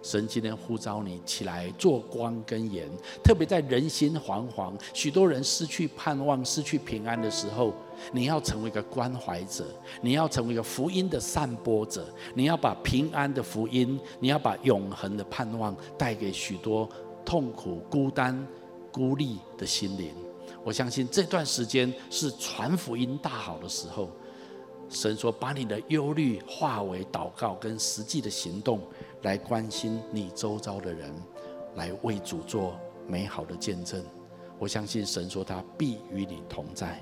[SPEAKER 1] 神今天呼召你起来做光跟盐，特别在人心惶惶、许多人失去盼望、失去平安的时候，你要成为一个关怀者，你要成为一个福音的散播者，你要把平安的福音，你要把永恒的盼望带给许多痛苦、孤单、孤立的心灵。我相信这段时间是传福音大好的时候。神说：“把你的忧虑化为祷告跟实际的行动，来关心你周遭的人，来为主做美好的见证。”我相信神说他必与你同在。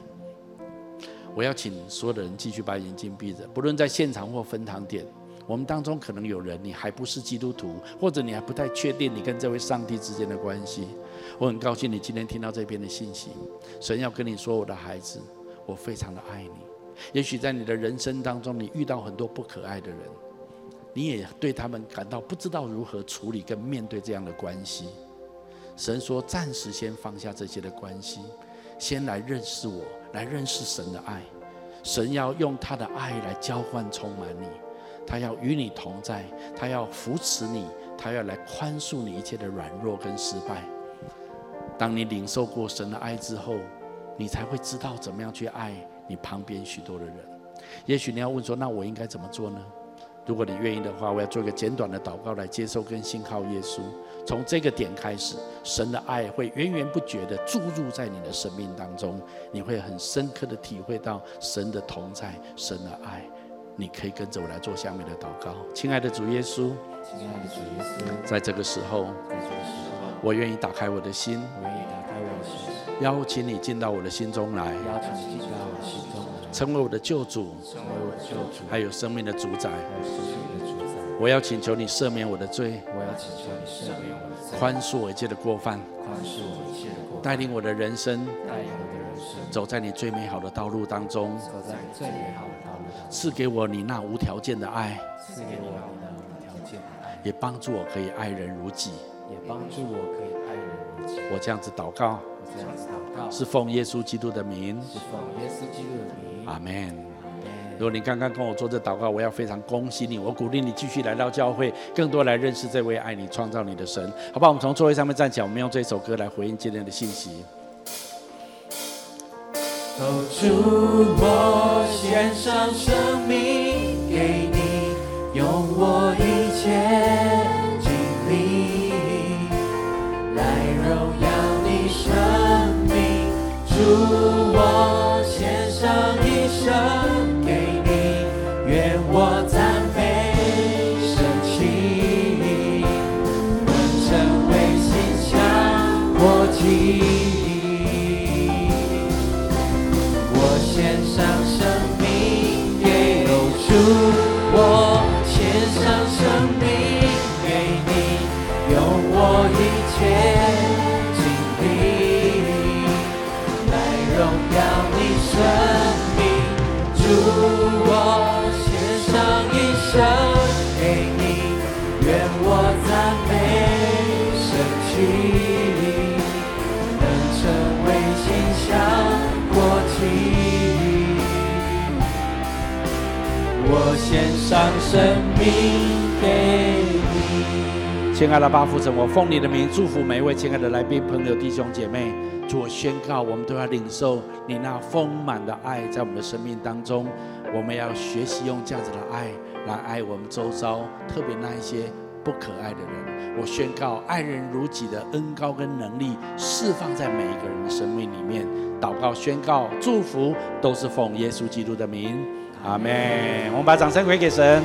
[SPEAKER 1] 我要请所有的人继续把眼睛闭着，不论在现场或分堂点，我们当中可能有人你还不是基督徒，或者你还不太确定你跟这位上帝之间的关系。我很高兴你今天听到这边的信息，神要跟你说，我的孩子，我非常的爱你。也许在你的人生当中，你遇到很多不可爱的人，你也对他们感到不知道如何处理跟面对这样的关系。神说，暂时先放下这些的关系，先来认识我，来认识神的爱。神要用他的爱来交换充满你，他要与你同在，他要扶持你，他要来宽恕你一切的软弱跟失败。当你领受过神的爱之后，你才会知道怎么样去爱你旁边许多的人。也许你要问说：“那我应该怎么做呢？”如果你愿意的话，我要做一个简短的祷告来接受跟信靠耶稣。从这个点开始，神的爱会源源不绝地注入在你的生命当中，你会很深刻地体会到神的同在、神的爱。你可以跟着我来做下面的祷告。亲爱的主耶稣，亲爱的主耶稣，在这个时候，我愿意打开我的心，我愿意打开我的心，邀请你进到我的心中来，邀请你进到我的心中来，成为我的救主，成为我的救主，还有生命的主宰。我要请求你赦免我的罪，我要请求你赦免我的罪，宽恕我一切的过犯，宽恕我一切的过犯，带领我的人生，带领我的人生，走在你最美好的道路当中，走在你最美好的道路当中，赐给我你那无条件的爱，赐给我你那无条件的爱，也帮助我可以爱人如己，也帮助我可以爱人如己。我这样子祷告，我这样子祷告，是奉耶稣基督的名，是奉耶稣基督的名，阿门。如果你刚刚跟我做这祷告，我要非常恭喜你，我鼓励你继续来到教会，更多来认识这位爱你、创造你的神，好不好？我们从座位上面站起来，我们用这首歌来回应今天的信息。
[SPEAKER 2] 哦，主，我献上生命给你，用我一切精力来荣耀你生命。主，一生。生命给你，
[SPEAKER 1] 亲爱的巴父神，我奉你的名祝福每一位亲爱的来宾、朋友、弟兄姐妹。主，我宣告，我们都要领受你那丰满的爱，在我们的生命当中。我们要学习用这样子的爱来爱我们周遭，特别那一些不可爱的人。我宣告，爱人如己的恩高跟能力释放在每一个人的生命里面。祷告、宣告、祝福，都是奉耶稣基督的名。阿门。我们把掌声回给神。